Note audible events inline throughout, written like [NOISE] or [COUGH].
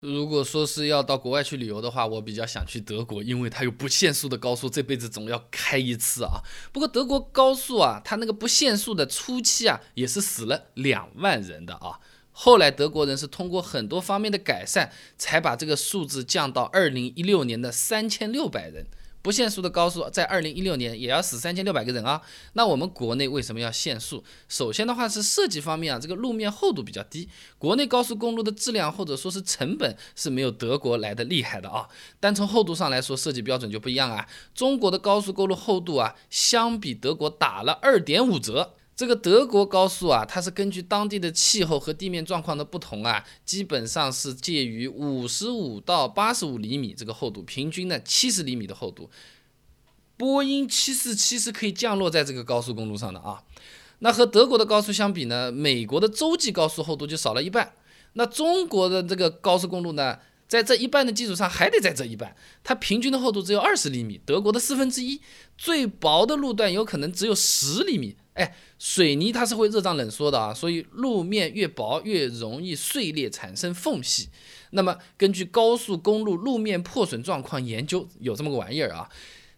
如果说是要到国外去旅游的话，我比较想去德国，因为它有不限速的高速，这辈子总要开一次啊。不过德国高速啊，它那个不限速的初期啊，也是死了两万人的啊。后来德国人是通过很多方面的改善，才把这个数字降到二零一六年的三千六百人。不限速的高速在二零一六年也要死三千六百个人啊！那我们国内为什么要限速？首先的话是设计方面啊，这个路面厚度比较低，国内高速公路的质量或者说是成本是没有德国来的厉害的啊。单从厚度上来说，设计标准就不一样啊。中国的高速公路厚度啊，相比德国打了二点五折。这个德国高速啊，它是根据当地的气候和地面状况的不同啊，基本上是介于五十五到八十五厘米这个厚度，平均呢七十厘米的厚度。波音七四七是可以降落在这个高速公路上的啊。那和德国的高速相比呢，美国的洲际高速厚度就少了一半。那中国的这个高速公路呢，在这一半的基础上还得再这一半，它平均的厚度只有二十厘米，德国的四分之一，最薄的路段有可能只有十厘米。哎，水泥它是会热胀冷缩的啊，所以路面越薄越容易碎裂产生缝隙。那么根据高速公路路面破损状况研究，有这么个玩意儿啊，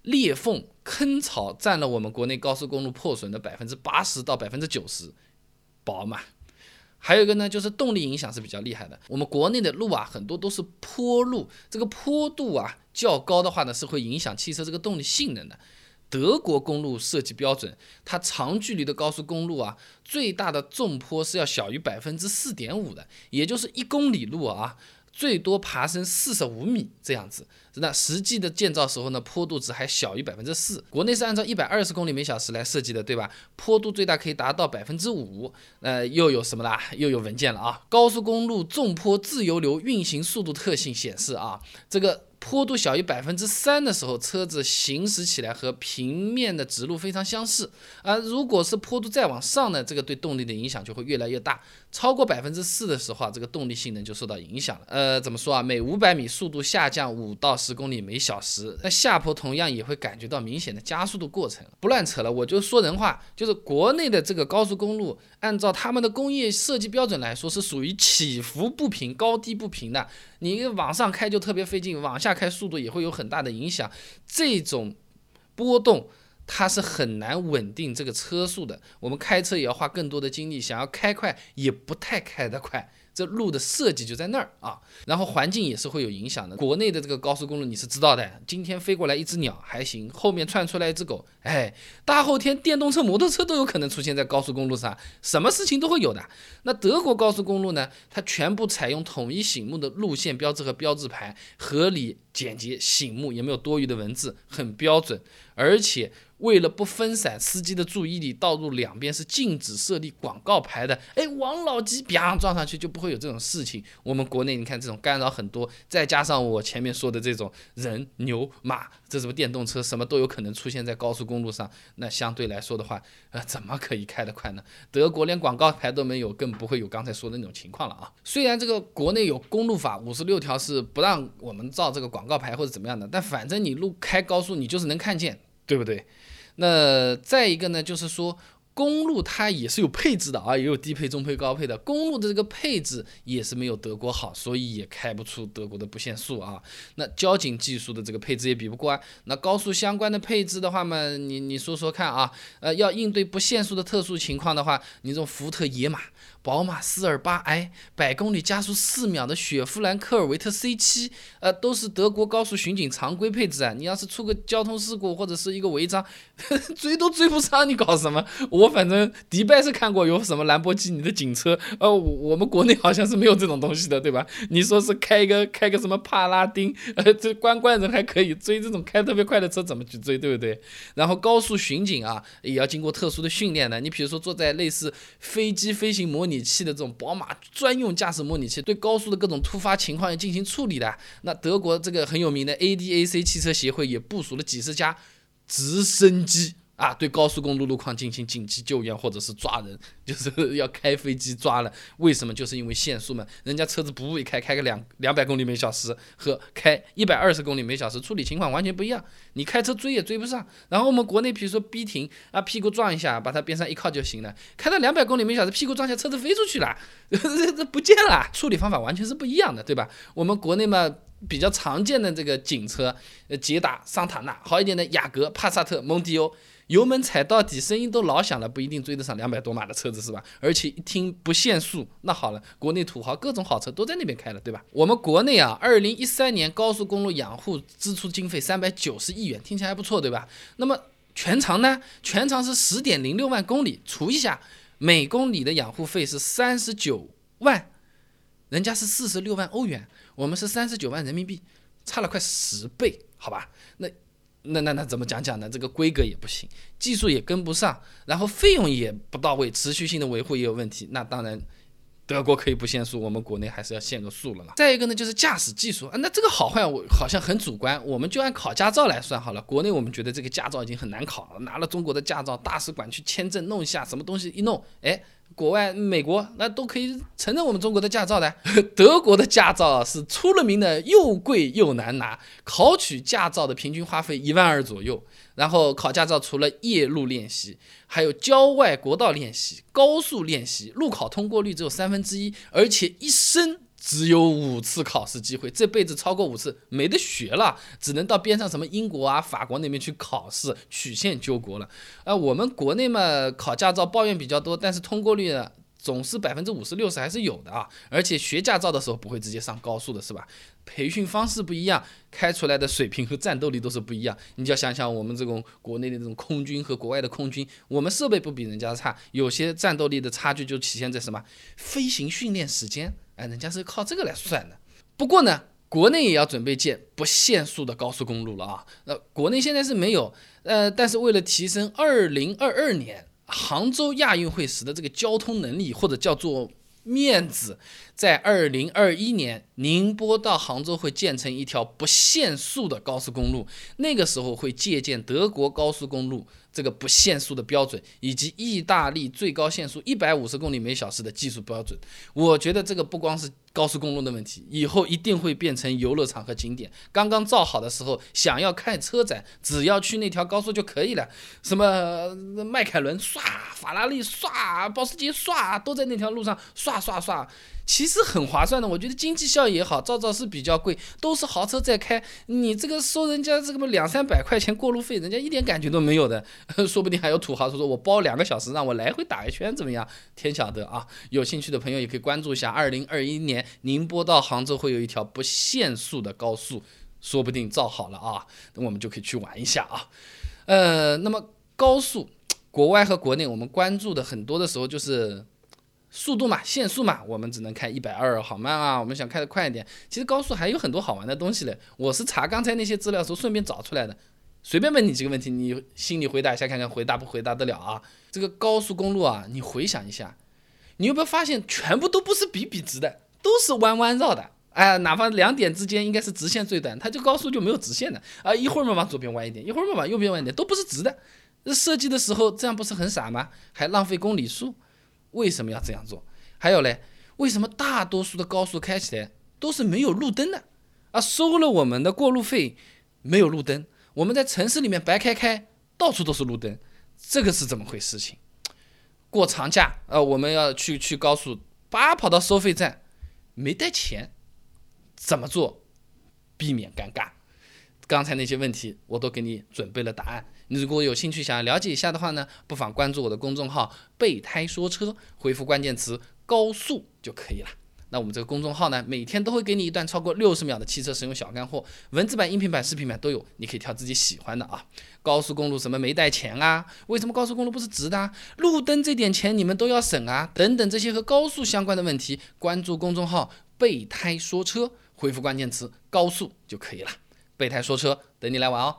裂缝坑槽占了我们国内高速公路破损的百分之八十到百分之九十，薄嘛。还有一个呢，就是动力影响是比较厉害的。我们国内的路啊，很多都是坡路，这个坡度啊较高的话呢，是会影响汽车这个动力性能的。德国公路设计标准，它长距离的高速公路啊，最大的纵坡是要小于百分之四点五的，也就是一公里路啊，最多爬升四十五米这样子。那实际的建造时候呢，坡度值还小于百分之四。国内是按照一百二十公里每小时来设计的，对吧？坡度最大可以达到百分之五。呃，又有什么啦？又有文件了啊！高速公路纵坡自由流运行速度特性显示啊，这个。坡度小于百分之三的时候，车子行驶起来和平面的直路非常相似。而如果是坡度再往上呢，这个对动力的影响就会越来越大。超过百分之四的时候啊，这个动力性能就受到影响了。呃，怎么说啊？每五百米速度下降五到十公里每小时，那下坡同样也会感觉到明显的加速的过程。不乱扯了，我就说人话，就是国内的这个高速公路，按照他们的工业设计标准来说，是属于起伏不平、高低不平的。你往上开就特别费劲，往下。开速度也会有很大的影响，这种波动它是很难稳定这个车速的。我们开车也要花更多的精力，想要开快也不太开得快。这路的设计就在那儿啊，然后环境也是会有影响的。国内的这个高速公路你是知道的，今天飞过来一只鸟还行，后面窜出来一只狗，哎，大后天电动车、摩托车都有可能出现在高速公路上，什么事情都会有的。那德国高速公路呢？它全部采用统一醒目的路线标志和标志牌，合理、简洁、醒目，也没有多余的文字，很标准，而且。为了不分散司机的注意力，道路两边是禁止设立广告牌的。哎，王老吉啪撞上去就不会有这种事情。我们国内你看这种干扰很多，再加上我前面说的这种人牛马，这什么电动车什么都有可能出现在高速公路上。那相对来说的话，呃，怎么可以开得快呢？德国连广告牌都没有，更不会有刚才说的那种情况了啊。虽然这个国内有公路法五十六条是不让我们造这个广告牌或者怎么样的，但反正你路开高速，你就是能看见，对不对？那再一个呢，就是说公路它也是有配置的啊，也有低配、中配、高配的。公路的这个配置也是没有德国好，所以也开不出德国的不限速啊。那交警技术的这个配置也比不过啊。那高速相关的配置的话嘛，你你说说看啊，呃，要应对不限速的特殊情况的话，你这种福特野马。宝马四二八 i 百公里加速四秒的雪佛兰科尔维特 C 七，呃，都是德国高速巡警常规配置啊。你要是出个交通事故或者是一个违章，[LAUGHS] 追都追不上，你搞什么？我反正迪拜是看过有什么兰博基尼的警车，呃，我们国内好像是没有这种东西的，对吧？你说是开一个开个什么帕拉丁，呃，这关关人还可以追这种开特别快的车，怎么去追，对不对？然后高速巡警啊，也要经过特殊的训练的。你比如说坐在类似飞机飞行模拟。模拟器的这种宝马专用驾驶模拟器，对高速的各种突发情况要进行处理的。那德国这个很有名的 ADAC 汽车协会也部署了几十架直升机啊，对高速公路路况进行紧急救援或者是抓人，就是 [LAUGHS] 要开飞机抓了。为什么？就是因为限速嘛。人家车子不会开，开个两两百公里每小时和开一百二十公里每小时处理情况完全不一样。你开车追也追不上。然后我们国内比如说逼停啊，屁股撞一下，把它边上一靠就行了。开到两百公里每小时，屁股撞下，车子飞出去了，[LAUGHS] 这这不见了。处理方法完全是不一样的，对吧？我们国内嘛。比较常见的这个警车，呃，捷达、桑塔纳，好一点的雅阁、帕萨特、蒙迪欧，油门踩到底，声音都老响了，不一定追得上两百多码的车子，是吧？而且一听不限速，那好了，国内土豪各种好车都在那边开了，对吧？我们国内啊，二零一三年高速公路养护支出经费三百九十亿元，听起来还不错，对吧？那么全长呢？全长是十点零六万公里，除一下，每公里的养护费是三十九万，人家是四十六万欧元。我们是三十九万人民币，差了快十倍，好吧？那那那那怎么讲讲呢？这个规格也不行，技术也跟不上，然后费用也不到位，持续性的维护也有问题。那当然，德国可以不限速，我们国内还是要限个速了啦。再一个呢，就是驾驶技术啊，那这个好坏我好像很主观，我们就按考驾照来算好了。国内我们觉得这个驾照已经很难考了，拿了中国的驾照，大使馆去签证弄一下，什么东西一弄，哎。国外美国那都可以承认我们中国的驾照的，[LAUGHS] 德国的驾照是出了名的又贵又难拿，考取驾照的平均花费一万二左右。然后考驾照除了夜路练习，还有郊外国道练习、高速练习，路考通过率只有三分之一，而且一生。只有五次考试机会，这辈子超过五次没得学了，只能到边上什么英国啊、法国那边去考试，曲线救国了。啊，我们国内嘛，考驾照抱怨比较多，但是通过率呢，总是百分之五十六十还是有的啊。而且学驾照的时候不会直接上高速的，是吧？培训方式不一样，开出来的水平和战斗力都是不一样。你就要想想我们这种国内的这种空军和国外的空军，我们设备不比人家差，有些战斗力的差距就体现在什么？飞行训练时间。哎，人家是靠这个来算的。不过呢，国内也要准备建不限速的高速公路了啊。那国内现在是没有，呃，但是为了提升二零二二年杭州亚运会时的这个交通能力，或者叫做面子，在二零二一年宁波到杭州会建成一条不限速的高速公路，那个时候会借鉴德国高速公路。这个不限速的标准，以及意大利最高限速一百五十公里每小时的技术标准，我觉得这个不光是高速公路的问题，以后一定会变成游乐场和景点。刚刚造好的时候，想要看车展，只要去那条高速就可以了。什么迈凯伦刷，法拉利刷，保时捷刷，都在那条路上刷刷刷。其实很划算的，我觉得经济效益也好，造造是比较贵，都是豪车在开，你这个收人家这个两三百块钱过路费，人家一点感觉都没有的，[LAUGHS] 说不定还有土豪说说我包两个小时让我来回打一圈怎么样？[LAUGHS] 天晓得啊！有兴趣的朋友也可以关注一下，二零二一年宁波到杭州会有一条不限速的高速，说不定造好了啊，那我们就可以去玩一下啊。呃，那么高速，国外和国内我们关注的很多的时候就是。速度嘛，限速嘛，我们只能开一百二，好慢啊！我们想开得快一点。其实高速还有很多好玩的东西嘞。我是查刚才那些资料时候顺便找出来的。随便问你几个问题，你心里回答一下看看，回答不回答得了啊？这个高速公路啊，你回想一下，你有没有发现全部都不是笔笔直的，都是弯弯绕的？哎，哪怕两点之间应该是直线最短，它这高速就没有直线的啊！一会儿嘛往左边弯一点，一会儿嘛往右边弯一点，都不是直的。设计的时候这样不是很傻吗？还浪费公里数。为什么要这样做？还有嘞，为什么大多数的高速开起来都是没有路灯的？啊，收了我们的过路费，没有路灯，我们在城市里面白开开，到处都是路灯，这个是怎么回事？情过长假，呃，我们要去去高速，叭跑到收费站，没带钱，怎么做？避免尴尬。刚才那些问题我都给你准备了答案。你如果有兴趣想要了解一下的话呢，不妨关注我的公众号“备胎说车”，回复关键词“高速”就可以了。那我们这个公众号呢，每天都会给你一段超过六十秒的汽车使用小干货，文字版、音频版、视频版都有，你可以挑自己喜欢的啊。高速公路什么没带钱啊？为什么高速公路不是直的？路灯这点钱你们都要省啊？等等这些和高速相关的问题，关注公众号“备胎说车”，回复关键词“高速”就可以了。备胎说车，等你来玩哦。